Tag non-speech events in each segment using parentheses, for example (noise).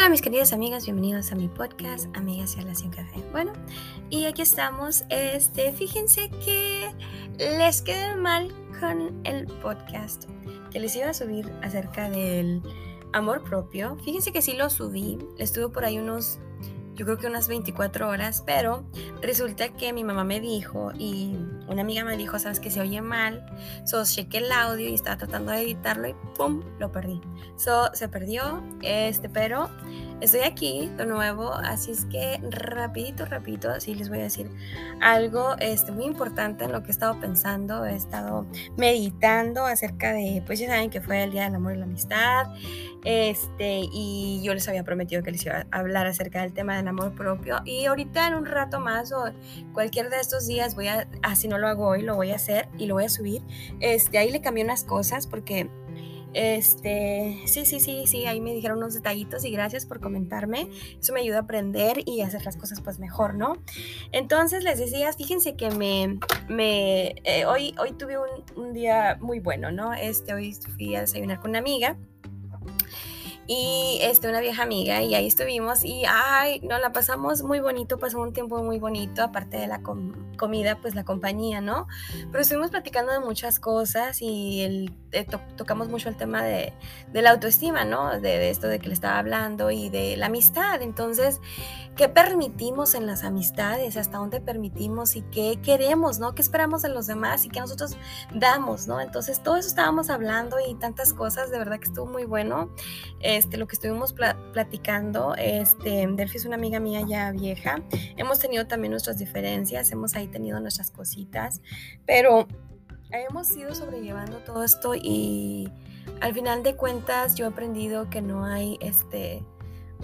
Hola mis queridas amigas, bienvenidos a mi podcast Amigas y Relación Café. Bueno, y aquí estamos. Este, fíjense que les quedé mal con el podcast que les iba a subir acerca del amor propio. Fíjense que sí lo subí, estuve por ahí unos yo creo que unas 24 horas, pero resulta que mi mamá me dijo y una amiga me dijo, sabes que se oye mal, so chequé el audio y estaba tratando de editarlo y pum, lo perdí. So se perdió, este, pero estoy aquí de nuevo, así es que rapidito, rapidito, así les voy a decir algo este, muy importante en lo que he estado pensando, he estado meditando acerca de, pues ya saben que fue el Día del Amor y la Amistad, este, y yo les había prometido que les iba a hablar acerca del tema del amor propio, y ahorita en un rato más o cualquier de estos días voy a, así no lo hago hoy, lo voy a hacer y lo voy a subir, este, ahí le cambié unas cosas porque este, sí, sí, sí, sí, ahí me dijeron unos detallitos y gracias por comentarme. Eso me ayuda a aprender y hacer las cosas pues mejor, ¿no? Entonces les decía, fíjense que me, me eh, hoy, hoy tuve un, un, día muy bueno, ¿no? Este, hoy fui a desayunar con una amiga y este, una vieja amiga y ahí estuvimos y ay, nos la pasamos muy bonito, pasó un tiempo muy bonito, aparte de la comida, pues la compañía, ¿no? Pero estuvimos platicando de muchas cosas y el, eh, tocamos mucho el tema de, la autoestima, ¿no? De, esto de que le estaba hablando y de la amistad. Entonces, ¿qué permitimos en las amistades? ¿Hasta dónde permitimos y qué queremos, ¿no? ¿Qué esperamos de los demás y qué nosotros damos, ¿no? Entonces, todo eso estábamos hablando y tantas cosas, de verdad que estuvo muy bueno. Este, lo que estuvimos platicando, este, Delphi es una amiga mía ya vieja, hemos tenido también nuestras diferencias, hemos ahí tenido nuestras cositas, pero hemos ido sobrellevando todo esto y al final de cuentas yo he aprendido que no hay este,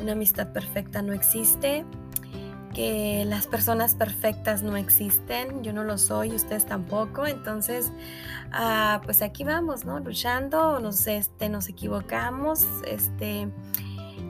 una amistad perfecta, no existe que las personas perfectas no existen, yo no lo soy, ustedes tampoco, entonces ah, pues aquí vamos, ¿no? Luchando, nos, este, nos equivocamos, este,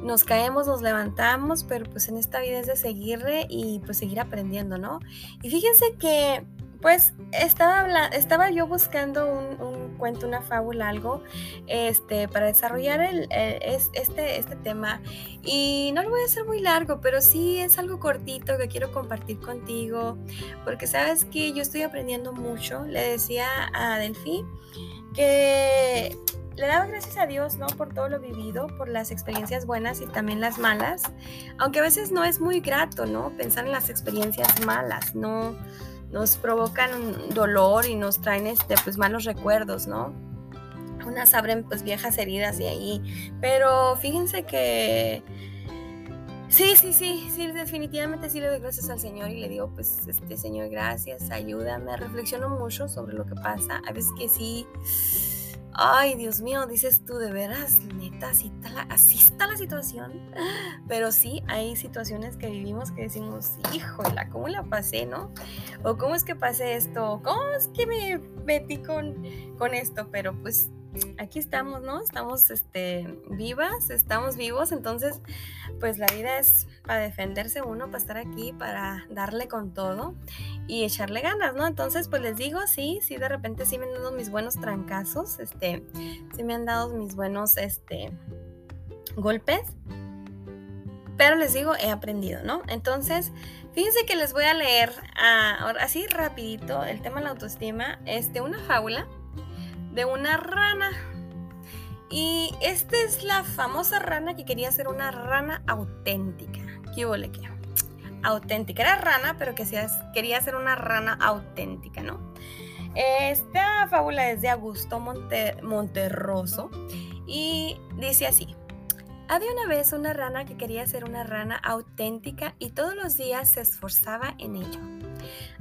nos caemos, nos levantamos, pero pues en esta vida es de seguirle y pues seguir aprendiendo, ¿no? Y fíjense que pues estaba, estaba yo buscando un, cuento, una fábula, algo, este, para desarrollar el, este, este tema. Y no lo voy a hacer muy largo, pero sí es algo cortito que quiero compartir contigo, porque sabes que yo estoy aprendiendo mucho. Le decía a Delphi que le daba gracias a Dios, ¿no? Por todo lo vivido, por las experiencias buenas y también las malas, aunque a veces no es muy grato, ¿no? Pensar en las experiencias malas, no nos provocan dolor y nos traen este, pues, malos recuerdos, ¿no? Unas abren pues viejas heridas de ahí, pero fíjense que sí, sí, sí, sí, definitivamente sí le doy gracias al Señor y le digo, pues, este Señor, gracias, ayúdame, reflexiono mucho sobre lo que pasa, a veces que sí ay, Dios mío, dices tú, de veras, neta, así está, la, así está la situación. Pero sí, hay situaciones que vivimos que decimos, híjola, ¿cómo la pasé, no? O cómo es que pasé esto, cómo es que me metí con, con esto, pero pues aquí estamos, ¿no? Estamos este, vivas, estamos vivos, entonces pues la vida es para defenderse uno, para estar aquí, para darle con todo y echarle ganas, ¿no? Entonces pues les digo, sí, sí, de repente sí me han dado mis buenos trancazos, este, sí me han dado mis buenos, este, golpes, pero les digo, he aprendido, ¿no? Entonces, fíjense que les voy a leer ah, así rapidito el tema de la autoestima, este, una fábula de una rana. Y esta es la famosa rana que quería ser una rana auténtica. ¿Qué huele? Auténtica. Era rana, pero que quería ser una rana auténtica, ¿no? Esta fábula es de Augusto Monterroso y dice así. Había una vez una rana que quería ser una rana auténtica y todos los días se esforzaba en ello.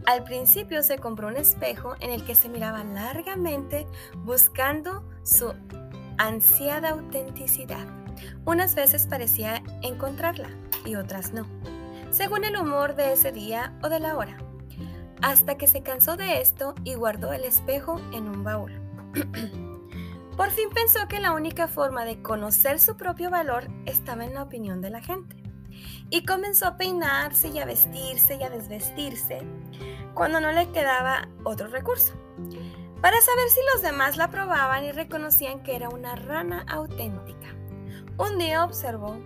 Al principio se compró un espejo en el que se miraba largamente buscando su ansiada autenticidad. Unas veces parecía encontrarla y otras no, según el humor de ese día o de la hora, hasta que se cansó de esto y guardó el espejo en un baúl. (clears throat) Por fin pensó que la única forma de conocer su propio valor estaba en la opinión de la gente y comenzó a peinarse y a vestirse y a desvestirse cuando no le quedaba otro recurso, para saber si los demás la aprobaban y reconocían que era una rana auténtica. Un día observó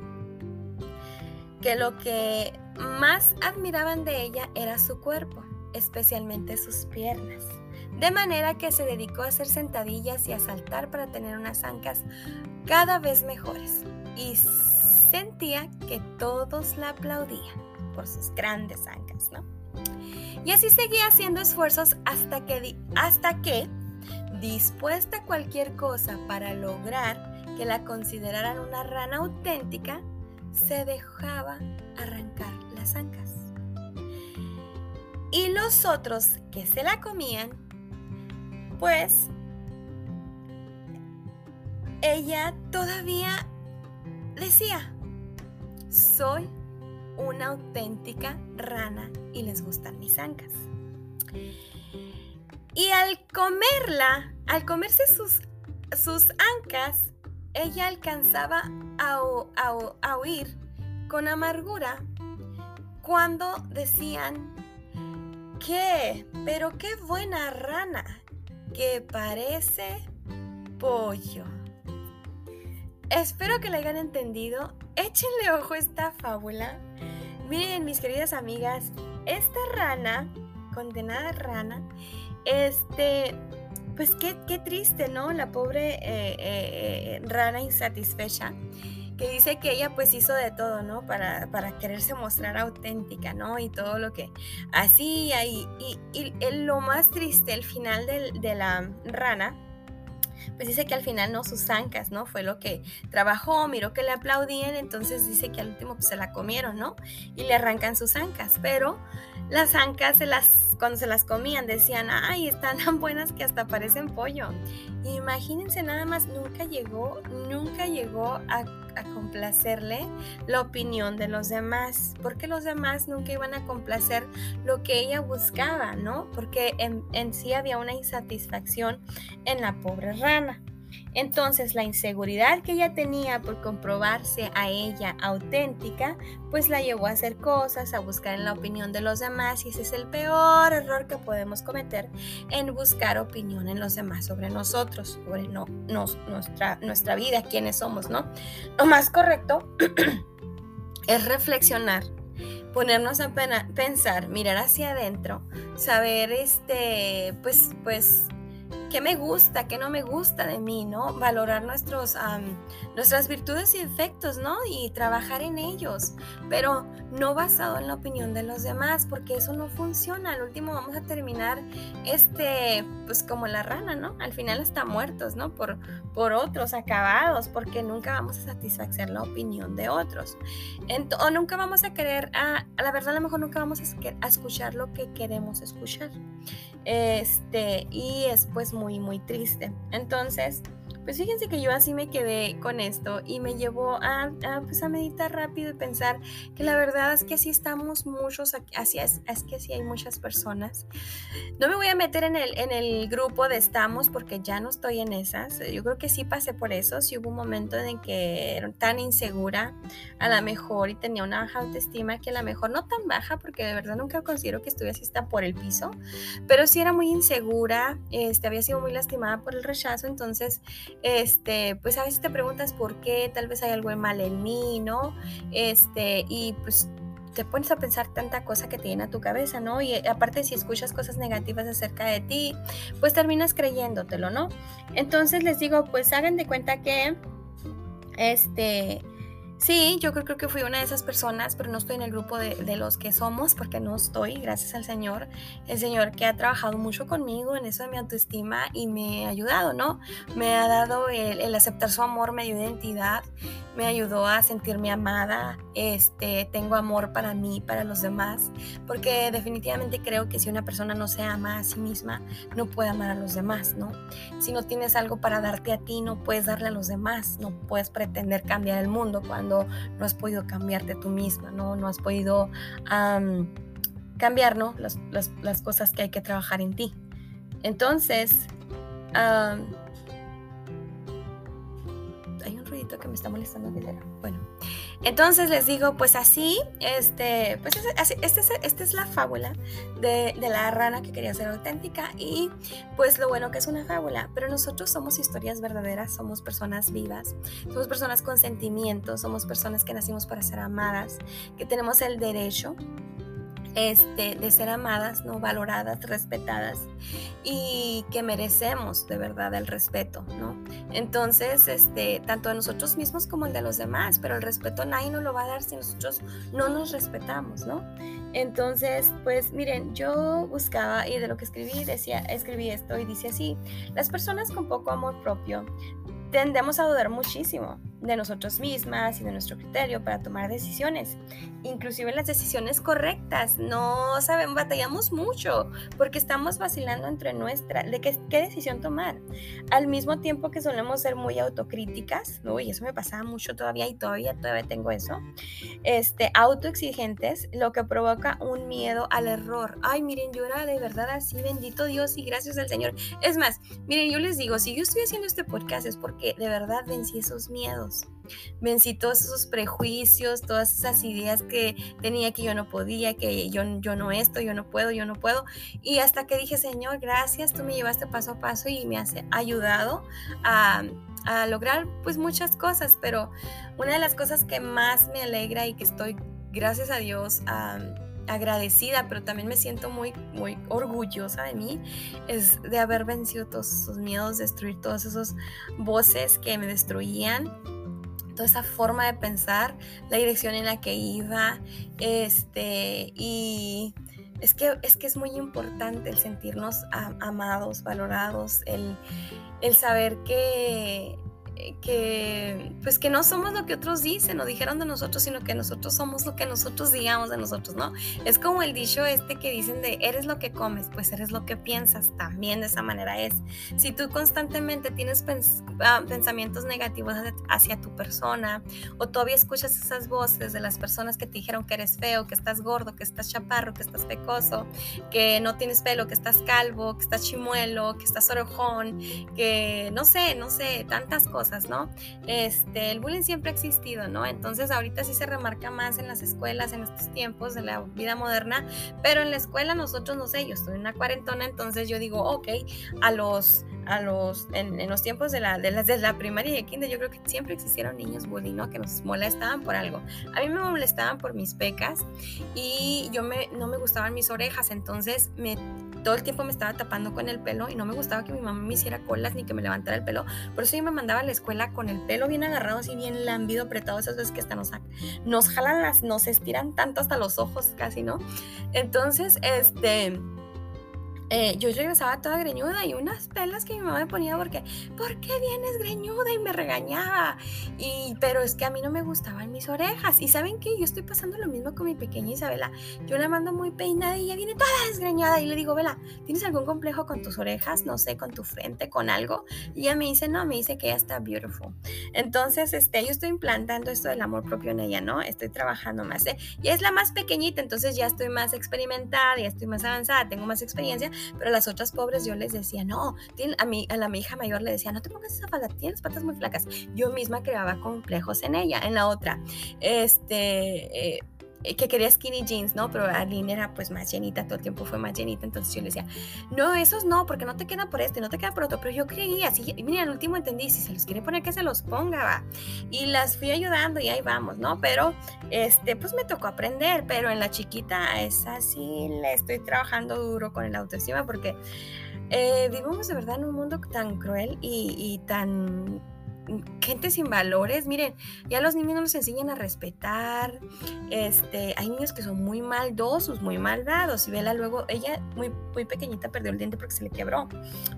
que lo que más admiraban de ella era su cuerpo, especialmente sus piernas. De manera que se dedicó a hacer sentadillas y a saltar para tener unas ancas cada vez mejores. Y sentía que todos la aplaudían por sus grandes ancas, ¿no? Y así seguía haciendo esfuerzos hasta que, hasta que, dispuesta a cualquier cosa para lograr que la consideraran una rana auténtica, se dejaba arrancar las ancas. Y los otros que se la comían, pues ella todavía decía, soy una auténtica rana y les gustan mis ancas. Y al comerla, al comerse sus, sus ancas, ella alcanzaba a, a, oír con amargura cuando decían, ¿qué? Pero qué buena rana, que parece pollo. Espero que la hayan entendido. Échenle ojo a esta fábula. Miren, mis queridas amigas, esta rana, condenada rana, este, pues qué, qué triste, ¿no? La pobre eh, eh, eh, rana insatisfecha que dice que ella pues hizo de todo, ¿no? Para, para quererse mostrar auténtica, ¿no? Y todo lo que hacía. Y, y, lo más triste, el final de la rana, pues dice que al final no sus ancas, ¿no? Fue lo que trabajó, miró que le aplaudían, entonces dice que al último pues se la comieron, ¿no? Y le arrancan sus ancas, pero las ancas se las cuando se las comían decían, ay, están tan buenas que hasta parecen pollo. Imagínense nada más, nunca llegó, nunca llegó a, complacerle la opinión de los demás, porque los demás nunca iban a complacer lo que ella buscaba, ¿no? Porque en, en sí había una insatisfacción en la pobre rana. Entonces la inseguridad que ella tenía por comprobarse a ella auténtica, pues la llevó a hacer cosas, a buscar en la opinión de los demás y ese es el peor error que podemos cometer en buscar opinión en los demás sobre nosotros, sobre nuestra, nuestra vida, quiénes somos, ¿no? Lo más correcto (clears throat) es reflexionar ponernos a pensar, mirar hacia adentro, saber este, pues, pues qué me gusta, qué no me gusta de mí, ¿no? Valorar nuestros, nuestras virtudes y defectos, ¿no? Y trabajar en ellos, pero no basado en la opinión de los demás, porque eso no funciona. Al último vamos a terminar, este, pues como la rana, ¿no? Al final está muertos, ¿no? Por, por otros, acabados, porque nunca vamos a satisfacer la opinión de otros. o nunca vamos a querer, a, la verdad a lo mejor nunca vamos a, a escuchar lo que queremos escuchar. Este, y es pues muy, muy triste. Entonces, pues fíjense que yo así me quedé con esto y me llevó a, pues a meditar rápido y pensar que la verdad es que así estamos muchos, así es, es que así hay muchas personas. No me voy a meter en el, en el grupo de estamos porque ya no estoy en esas. Yo creo que sí pasé por eso, sí hubo un momento en que era tan insegura a la mejor y tenía una baja autoestima que a la mejor no tan baja porque de verdad nunca considero que estuviese hasta por el piso, pero sí era muy insegura, este, había sido muy lastimada por el rechazo, entonces este, pues a veces te preguntas por qué, tal vez hay algo mal en mí, ¿no? Este, y pues te pones a pensar tanta cosa que te llena tu cabeza, ¿no? Y aparte si escuchas cosas negativas acerca de ti, pues terminas creyéndotelo, ¿no? Entonces les digo, pues hagan de cuenta que, este, Sí, yo creo, que fui una de esas personas, pero no estoy en el grupo de, los que somos, porque no estoy, gracias al Señor. El Señor que ha trabajado mucho conmigo en eso de mi autoestima y me ha ayudado, ¿no? Me ha dado el, el aceptar su amor, me dio identidad, me ayudó a sentirme amada, este, tengo amor para mí, para los demás, porque definitivamente creo que si una persona no se ama a sí misma, no puede amar a los demás, ¿no? Si no tienes algo para darte a ti, no puedes darle a los demás, no puedes pretender cambiar el mundo cuando no has podido cambiarte tú misma, ¿no? No has podido cambiar, ¿no? Las, cosas que hay que trabajar en ti. Entonces, hay un ruidito que me está molestando Bueno, Entonces les digo, pues así, este, pues esta es, este es la fábula de, de, la rana que quería ser auténtica y pues lo bueno que es una fábula, pero nosotros somos historias verdaderas, somos personas vivas, somos personas con sentimientos, somos personas que nacimos para ser amadas, que tenemos el derecho este, de ser amadas, ¿no? valoradas, respetadas y que merecemos de verdad el respeto, ¿no? Entonces, este, tanto de nosotros mismos como el de los demás, pero el respeto nadie nos lo va a dar si nosotros no nos respetamos, ¿no? Entonces, pues miren, yo buscaba y de lo que escribí decía, escribí esto y dice así, las personas con poco amor propio tendemos a dudar muchísimo de nosotros mismas y de nuestro criterio para tomar decisiones, inclusive las decisiones correctas. No sabemos, batallamos mucho porque estamos vacilando entre nuestra, de qué, decisión tomar. Al mismo tiempo que solemos ser muy autocríticas, y eso me pasaba mucho todavía y todavía, todavía tengo eso, este, autoexigentes, lo que provoca un miedo al error. Ay, miren, yo era de verdad así, bendito Dios y gracias al Señor. Es más, miren, yo les digo, si yo estoy haciendo este podcast es porque de verdad vencí esos miedos Vencí todos esos prejuicios, todas esas ideas que tenía que yo no podía, que yo, yo no esto, yo no puedo, yo no puedo. Y hasta que dije, Señor, gracias, tú me llevaste paso a paso y me has ayudado a, a lograr pues muchas cosas, pero una de las cosas que más me alegra y que estoy, gracias a Dios, agradecida, pero también me siento muy, muy orgullosa de mí, es de haber vencido todos esos miedos, destruir todas esas voces que me destruían esa forma de pensar, la dirección en la que iba, este, y es que es, que es muy importante el sentirnos amados, valorados, el, el saber que que pues que no somos lo que otros dicen o dijeron de nosotros, sino que nosotros somos lo que nosotros digamos de nosotros, ¿no? Es como el dicho este que dicen de eres lo que comes, pues eres lo que piensas, también de esa manera es. Si tú constantemente tienes ah, pensamientos negativos hacia, tu persona o todavía escuchas esas voces de las personas que te dijeron que eres feo, que estás gordo, que estás chaparro, que estás pecoso, que no tienes pelo, que estás calvo, que estás chimuelo, que estás orejón, que no sé, no sé, tantas cosas ¿no? Este, el bullying siempre ha existido, ¿no? Entonces ahorita sí se remarca más en las escuelas, en estos tiempos de la vida moderna, pero en la escuela nosotros, no sé, yo estoy en una cuarentona, entonces yo digo, ok, a los a los, en, los tiempos de la, de, la, de la primaria y de kinder, yo creo que siempre existieron niños bullying, ¿no? Que nos molestaban por algo. A mí me molestaban por mis pecas y yo me, no me gustaban mis orejas, entonces me todo el tiempo me estaba tapando con el pelo y no me gustaba que mi mamá me hiciera colas ni que me levantara el pelo. Por eso yo me mandaba a la escuela con el pelo bien agarrado, así bien lambido, apretado, esas veces que hasta nos, nos jalan las, nos estiran tanto hasta los ojos casi, ¿no? Entonces, este eh, yo regresaba toda greñuda y unas pelas que mi mamá me ponía porque, ¿por qué vienes greñuda? Y me regañaba. Y, pero es que a mí no me gustaban mis orejas. Y saben que yo estoy pasando lo mismo con mi pequeña Isabela. Yo la mando muy peinada y ella viene toda desgreñada. Y le digo, Vela, ¿tienes algún complejo con tus orejas? No sé, con tu frente, con algo. Y ella me dice, no, me dice que ella está beautiful. Entonces, este, yo estoy implantando esto del amor propio en ella, ¿no? Estoy trabajando más. ¿eh? Es la más pequeñita, entonces ya estoy más experimentada, ya estoy más avanzada, tengo más experiencia pero las otras pobres yo les decía, no, a, mí, a la mi hija mayor le decía, no te pongas esa falda, tienes patas muy flacas. Yo misma creaba complejos en ella. En la otra, este... Eh, que quería skinny jeans, ¿no? Pero Aline era pues más llenita, todo el tiempo fue más llenita, entonces yo le decía, no, esos no, porque no te queda por este, no te queda por otro, pero yo creía, así, mira, al último entendí, si se los quiere poner, que se los ponga, va. Y las fui ayudando y ahí vamos, ¿no? Pero, este, pues me tocó aprender, pero en la chiquita es así, le estoy trabajando duro con el autoestima porque eh, vivimos de verdad en un mundo tan cruel y tan gente sin valores, miren, ya los niños no nos enseñan a respetar, este, hay niños que son muy maldosos, muy maldados, y Vela luego, ella muy, muy pequeñita perdió el diente porque se le quebró,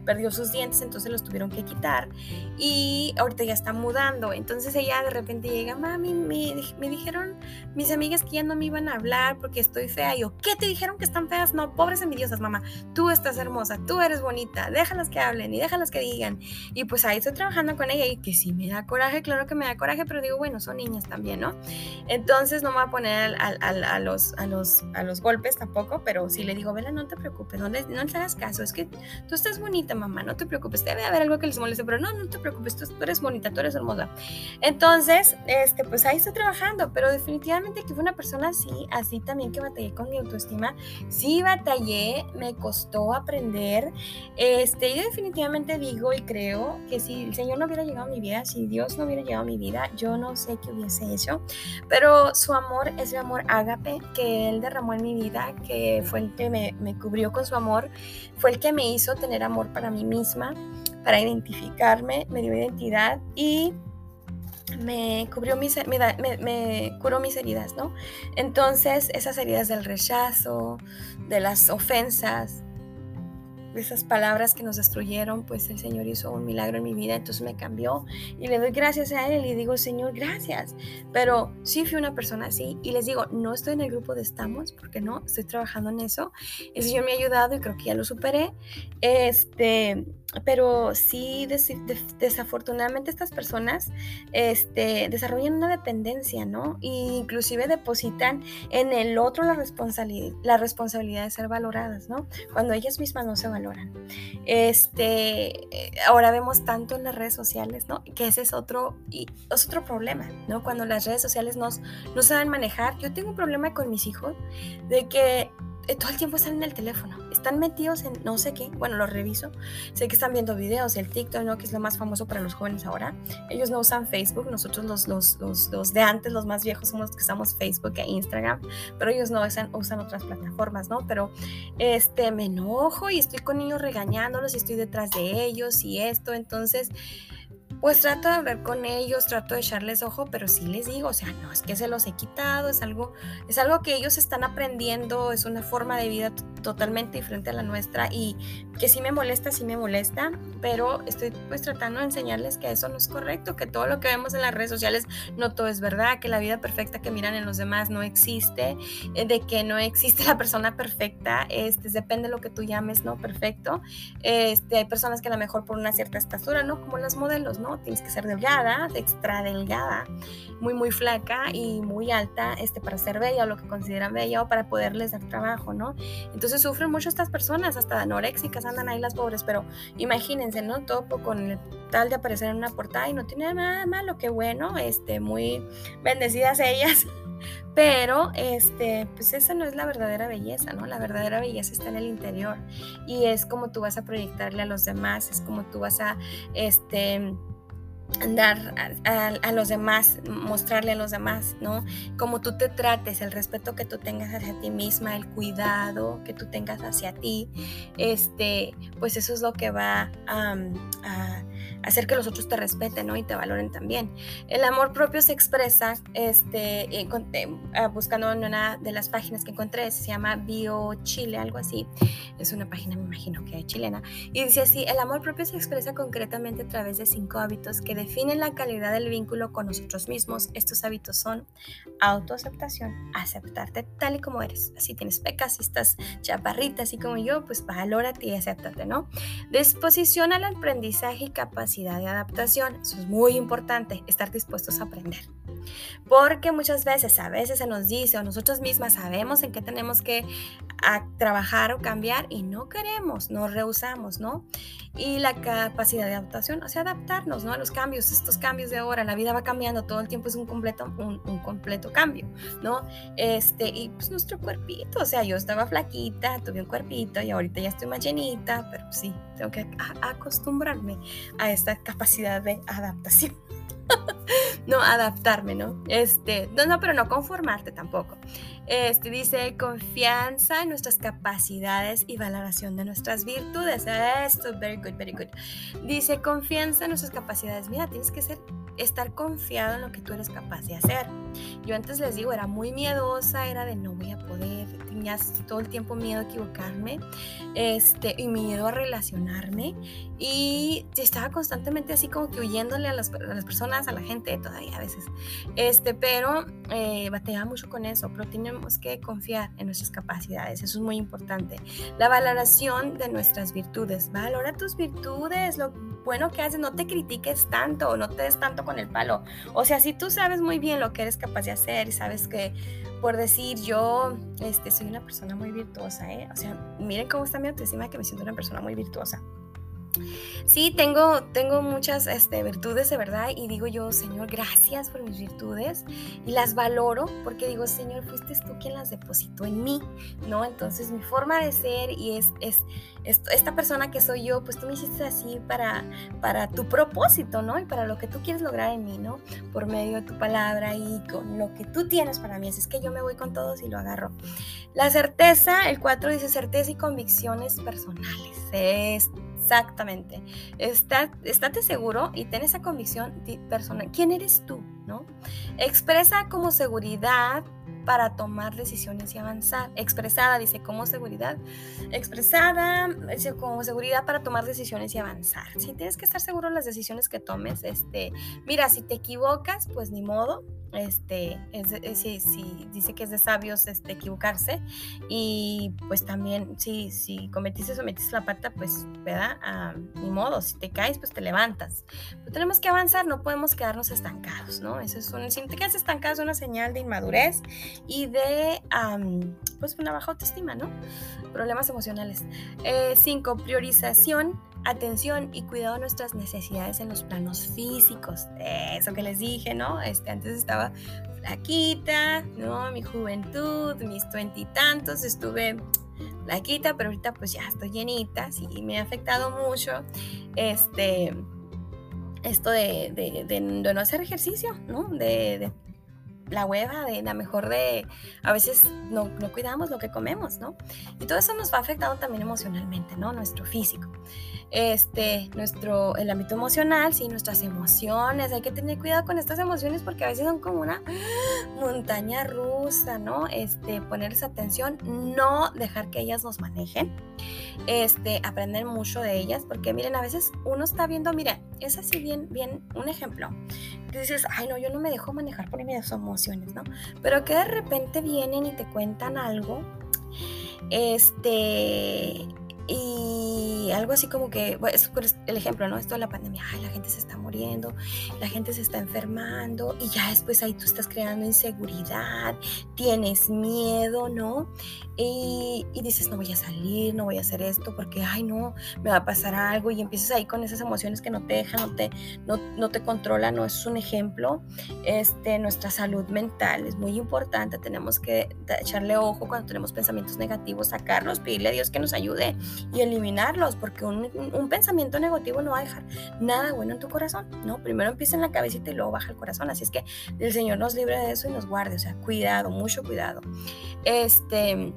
perdió sus dientes, entonces los tuvieron que quitar, y ahorita ya está mudando, entonces ella de repente llega, mami, me, me dijeron mis amigas que ya no me iban a hablar porque estoy fea, y yo, ¿qué te dijeron que están feas? No, pobres envidiosas, mamá, tú estás hermosa, tú eres bonita, déjalas que hablen y déjalas que digan, y pues ahí estoy trabajando con ella y que sí me da coraje, claro que me da coraje, pero digo, bueno, son niñas también, ¿no? Entonces no me voy a poner a, los, a, los, a los golpes tampoco, pero sí le digo, Vela, no te preocupes, no le, no hagas caso, es que tú estás bonita, mamá, no te preocupes, debe haber algo que les moleste, pero no, no te preocupes, tú, eres bonita, tú eres hermosa. Entonces, este, pues ahí estoy trabajando, pero definitivamente que fue una persona así, así también que batallé con mi autoestima, sí batallé, me costó aprender, este, y definitivamente digo y creo que si el Señor no hubiera llegado a mi si Dios no hubiera llegado a mi vida, yo no sé qué hubiese hecho, pero su amor es el amor ágape que Él derramó en mi vida, que fue el que me, cubrió con su amor, fue el que me hizo tener amor para mí misma, para identificarme, me dio identidad y me cubrió mis, me, curó mis heridas, ¿no? Entonces, esas heridas del rechazo, de las ofensas, esas palabras que nos destruyeron, pues el Señor hizo un milagro en mi vida, entonces me cambió y le doy gracias a Él y digo, Señor, gracias. Pero sí fui una persona así y les digo, no estoy en el grupo de Estamos, porque no, estoy trabajando en eso. El Señor me ha ayudado y creo que ya lo superé. Este, pero sí, desafortunadamente estas personas este, desarrollan una dependencia, ¿no? E inclusive depositan en el otro la responsabilidad, la responsabilidad de ser valoradas, ¿no? Cuando ellas mismas no se valoran. Este, ahora vemos tanto en las redes sociales, ¿no? Que ese es otro, y, es otro problema, ¿no? Cuando las redes sociales no saben manejar. Yo tengo un problema con mis hijos de que todo el tiempo están en el teléfono, están metidos en no sé qué, bueno, lo reviso, sé que están viendo videos, el TikTok, ¿no? que es lo más famoso para los jóvenes ahora, ellos no usan Facebook, nosotros los, los, los, los de antes, los más viejos, somos los que usamos Facebook e Instagram, pero ellos no usan, usan otras plataformas, ¿no? Pero este, me enojo y estoy con ellos regañándolos y estoy detrás de ellos y esto, entonces pues trato de hablar con ellos, trato de echarles ojo, pero sí les digo, o sea, no es que se los he quitado, es algo, es algo que ellos están aprendiendo, es una forma de vida totalmente diferente a la nuestra y que sí me molesta, sí me molesta, pero estoy pues tratando de enseñarles que eso no es correcto, que todo lo que vemos en las redes sociales no todo es verdad, que la vida perfecta que miran en los demás no existe, eh, de que no existe (laughs) la persona perfecta, este, depende de lo que tú llames, ¿no? Perfecto. Este, hay personas que a lo mejor por una cierta estatura, ¿no? Como las modelos, ¿no? Tienes que ser delgada, extra delgada, muy, muy flaca y muy alta este, para ser bella o lo que consideran bella o para poderles dar trabajo, ¿no? Entonces sufren mucho estas personas, hasta anoréxicas andan ahí las pobres, pero imagínense, ¿no? Topo con el tal de aparecer en una portada y no tiene nada malo, qué bueno, este, muy bendecidas ellas. (laughs) Pero, este, pues esa no es la verdadera belleza, ¿no? La verdadera belleza está en el interior y es como tú vas a proyectarle a los demás, es como tú vas a, este, dar a, los demás, mostrarle a los demás, ¿no? Como tú te trates, el respeto que tú tengas hacia ti misma, el cuidado que tú tengas hacia ti, este, pues eso es lo que va a hacer que los otros te respeten ¿no? y te valoren también. El amor propio se expresa, este, ah, buscando en una de las páginas que encontré, se llama Bio Chile, algo así. Es una página, me imagino que chilena. Y dice así, el amor propio se expresa concretamente a través de cinco hábitos que definen la calidad del vínculo con nosotros mismos. Estos hábitos son autoaceptación, aceptarte tal y como eres. Así tienes pecas, si estás chaparrita, así como yo, pues valórate y acéptate, ¿no? Disposición al aprendizaje y capacidad de adaptación. Eso es muy importante, estar dispuestos a aprender. Porque muchas veces, a veces se nos dice o nosotros mismas sabemos en qué tenemos que trabajar o cambiar y no queremos, nos rehusamos, ¿no? Y la capacidad de adaptación, o sea, adaptarnos, ¿no? A los cambios, estos cambios de ahora, la vida va cambiando, todo el tiempo es un completo, un, completo cambio, ¿no? Este, y pues nuestro cuerpito, o sea, yo estaba flaquita, tuve un cuerpito y ahorita ya estoy más llenita, pero sí, tengo que acostumbrarme a esta capacidad de adaptación. (laughs) no adaptarme, ¿no? Este, no, no, pero no conformarte tampoco. Este dice confianza en nuestras capacidades y valoración de nuestras virtudes. Esto, very good, very good. Dice confianza en nuestras capacidades. Mira, tienes que ser, estar confiado en lo que tú eres capaz de hacer. Yo antes les digo, era muy miedosa, era de no voy a poder, todo el tiempo miedo a equivocarme este, y miedo a relacionarme y estaba constantemente así como que huyéndole a las, personas, a la gente todavía a veces. Este, pero eh, batallaba mucho con eso, pero tenemos que confiar en nuestras capacidades, eso es muy importante. La valoración de nuestras virtudes, valora tus virtudes, lo bueno que haces, no te critiques tanto, no te des tanto con el palo. O sea, si tú sabes muy bien lo que eres capaz de hacer y sabes que por decir yo este, soy una persona muy virtuosa, ¿eh? O sea, miren cómo está mi autoestima que me siento una persona muy virtuosa. Sí, tengo, tengo muchas este, virtudes de verdad y digo yo, Señor, gracias por mis virtudes y las valoro porque digo, Señor, fuiste tú quien las depositó en mí, ¿no? Entonces mi forma de ser y es, es, esta persona que soy yo, pues tú me hiciste así para, para tu propósito, ¿no? Y para lo que tú quieres lograr en mí, ¿no? Por medio de tu palabra y con lo que tú tienes para mí. Así es que yo me voy con todos y lo agarro. La certeza, el 4 dice certeza y convicciones personales. Es Exactamente. Está, estate seguro y ten esa convicción personal. ¿Quién eres tú? ¿No? Expresa como seguridad para tomar decisiones y avanzar. Expresada, dice, como seguridad. Expresada, dice, como seguridad para tomar decisiones y avanzar. Si tienes que estar seguro en las decisiones que tomes, este, mira, si te equivocas, pues ni modo, este, es, si, dice que es de sabios este, equivocarse y pues también si, cometiste o metiste la pata, pues, ¿verdad? Ah, ni modo, si te caes, pues te levantas. Pero tenemos que avanzar, no podemos quedarnos estancados, ¿no? Eso es un, si te quedas estancado es una señal de inmadurez y de, pues, una baja autoestima, ¿no? Problemas emocionales. Eh, cinco, priorización atención y cuidado de nuestras necesidades en los planos físicos. Eso que les dije, ¿no? Este, antes estaba flaquita, ¿no? Mi juventud, mis tantos, estuve flaquita, pero ahorita pues ya estoy llenita, sí, me ha afectado mucho este, esto de, de, no hacer ejercicio, ¿no? De, la hueva, de la mejor de, a veces no, no, cuidamos lo que comemos, ¿no? Y todo eso nos va afectando también emocionalmente, ¿no? Nuestro físico este, nuestro, el ámbito emocional, sí, nuestras emociones. Hay que tener cuidado con estas emociones porque a veces son como una montaña rusa, ¿no? Este, ponerles atención, no dejar que ellas nos manejen. Este, aprender mucho de ellas, porque miren, a veces uno está viendo, mira, es así bien, bien, un ejemplo. dices, ay, no, yo no me dejo manejar por mis emociones, ¿no? Pero que de repente vienen y te cuentan algo, este, y algo así como que, es el ejemplo, ¿no? Esto de la pandemia, ay, la gente se está muriendo, la gente se está enfermando y ya después ahí tú estás creando inseguridad, tienes miedo, ¿no? Y, dices, no voy a salir, no voy a hacer esto porque, ay, no, me va a pasar algo y empiezas ahí con esas emociones que no te dejan, no te, no, no te controlan, ¿no? Es un ejemplo. Este, nuestra salud mental es muy importante, tenemos que echarle ojo cuando tenemos pensamientos negativos, sacarlos, pedirle a Dios que nos ayude y eliminarlos, porque un, un pensamiento negativo no va a dejar nada bueno en tu corazón, ¿no? Primero empieza en la cabecita y luego baja el corazón, así es que el Señor nos libre de eso y nos guarde, o sea, cuidado, mucho cuidado. Este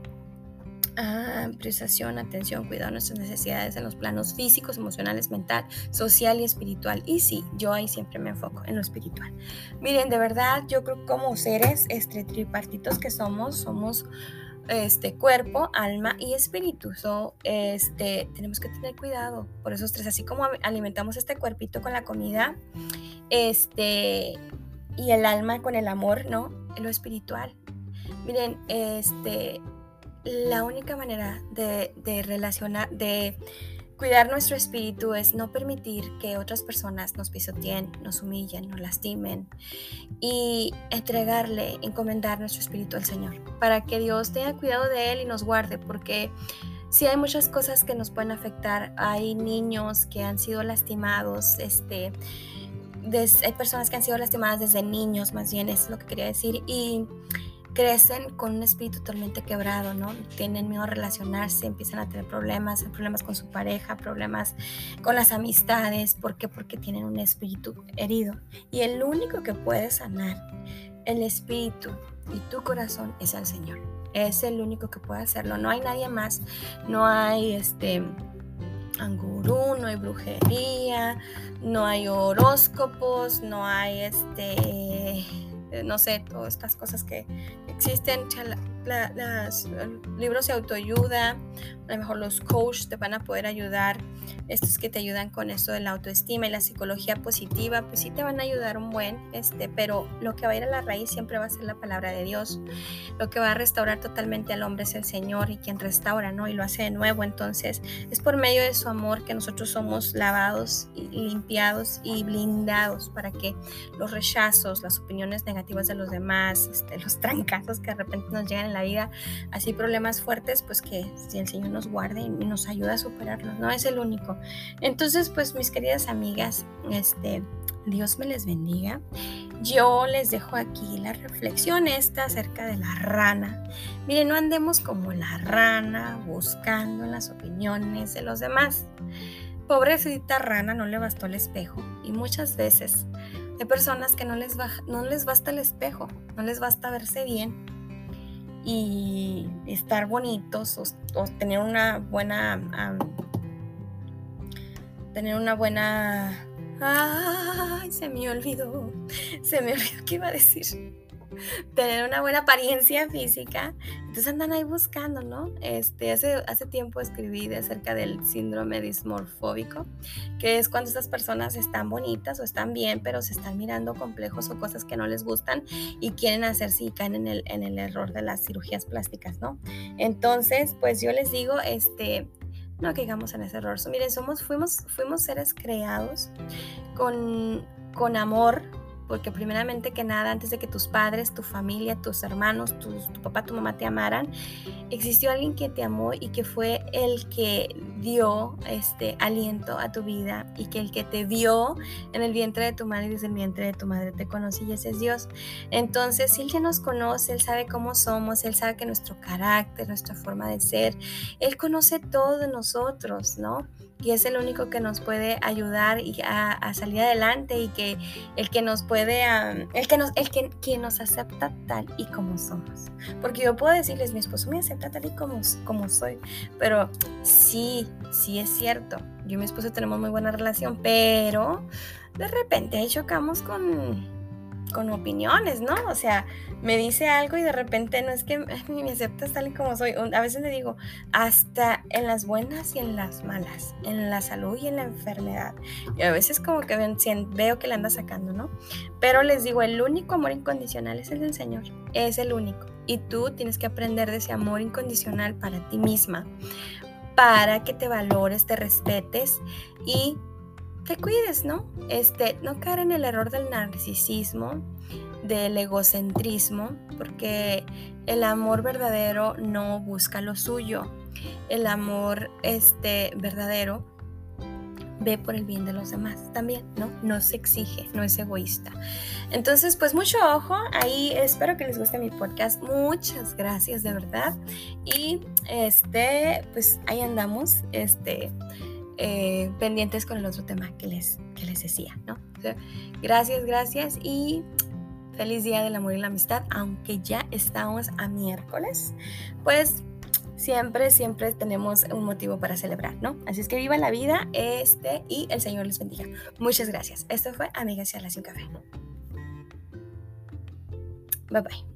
ah, prestación, atención, cuidado nuestras necesidades en los planos físicos, emocionales, mental, social y espiritual. Y sí, yo ahí siempre me enfoco en lo espiritual. Miren, de verdad, yo creo que como seres este, tripartitos que somos, somos este cuerpo, alma y espíritu. So, este, tenemos que tener cuidado por esos tres, así como alimentamos este cuerpito con la comida, este y el alma con el amor, ¿no? Lo espiritual. Miren, este la única manera de, de relacionar, de Cuidar nuestro espíritu es no permitir que otras personas nos pisoteen, nos humillen, nos lastimen y entregarle, encomendar nuestro espíritu al Señor para que Dios tenga cuidado de él y nos guarde porque si hay muchas cosas que nos pueden afectar. Hay niños que han sido lastimados, este, hay personas que han sido lastimadas desde niños, más bien es lo que quería decir y crecen con un espíritu totalmente quebrado, ¿no? Tienen miedo a relacionarse, empiezan a tener problemas, problemas con su pareja, problemas con las amistades. ¿Por qué? Porque tienen un espíritu herido. Y el único que puede sanar el espíritu y tu corazón es el Señor. Es el único que puede hacerlo. No hay nadie más. No hay este angurú, no hay brujería, no hay horóscopos, no hay este no sé, todas estas cosas que existen, libros de autoayuda, a lo mejor los coaches te van a poder ayudar, estos que te ayudan con esto de la autoestima y la psicología positiva, pues sí te van a ayudar un buen, este, pero lo que va a ir a la raíz siempre va a ser la palabra de Dios. Lo que va a restaurar totalmente al hombre es el Señor y quien restaura, ¿no? Y lo hace de nuevo. Entonces, es por medio de su amor que nosotros somos lavados y limpiados y blindados para que los rechazos, las opiniones negativas de los demás, este, los (laughs) trancazos que de repente nos llegan en la vida, así problemas fuertes, pues que si el Señor nos guarde y nos ayuda a superarlos, no es el único. Entonces, pues mis queridas amigas, este, Dios me les bendiga. Yo les dejo aquí la reflexión esta acerca de la rana. Miren, no andemos como la rana buscando las opiniones de los demás. Pobrecita rana no le bastó el espejo y muchas veces hay personas que no les, no les basta el espejo, no les basta verse bien y estar bonitos o, tener una buena... tener una buena... Ay, se me olvidó. Se me olvidó qué iba a decir tener una buena apariencia física. Entonces andan ahí buscando, ¿no? Este, hace, hace tiempo escribí de acerca del síndrome dismorfóbico, que es cuando estas personas están bonitas o están bien, pero se están mirando complejos o cosas que no les gustan y quieren hacerse y caen en el, en el error de las cirugías plásticas, ¿no? Entonces, pues yo les digo, este, no caigamos en ese error. miren, somos, fuimos, fuimos seres creados con, con amor, porque primeramente que nada, antes de que tus padres, tu familia, tus hermanos, tu, papá, tu mamá te amaran, existió alguien que te amó y que fue el que dio este aliento a tu vida y que el que te vio en el vientre de tu madre y desde el vientre de tu madre te conoce y ese es Dios. Entonces, si Él ya nos conoce, Él sabe cómo somos, Él sabe que nuestro carácter, nuestra forma de ser, Él conoce todo de nosotros, ¿no? y es el único que nos puede ayudar y a, salir adelante y que el que nos puede, el que nos, el que, quien nos acepta tal y como somos. Porque yo puedo decirles, mi esposo me acepta tal y como, como soy, pero sí, sí es cierto, yo y mi esposo tenemos muy buena relación, pero de repente chocamos con con opiniones, ¿no? O sea, me dice algo y de repente no es que (laughs) me aceptas tal y como soy. A veces le digo, hasta en las buenas y en las malas, en la salud y en la enfermedad. Y a veces como que veo que le anda sacando, ¿no? Pero les digo, el único amor incondicional es el del Señor, es el único. Y tú tienes que aprender de ese amor incondicional para ti misma, para que te valores, te respetes y te cuides, ¿no? Este, no caer en el error del narcisismo, del egocentrismo, porque el amor verdadero no busca lo suyo. El amor este verdadero ve por el bien de los demás también, ¿no? No se exige, no es egoísta. Entonces, pues mucho ojo, ahí espero que les guste mi podcast. Muchas gracias de verdad. Y este, pues ahí andamos, este eh, pendientes con el otro tema que les, que les decía, ¿no? gracias, gracias y feliz día del amor y la amistad, aunque ya estamos a miércoles, pues siempre, siempre tenemos un motivo para celebrar, ¿no? Así es que viva la vida, este, y el Señor les bendiga. Muchas gracias. Esto fue Amigas y Alación Café. Bye bye.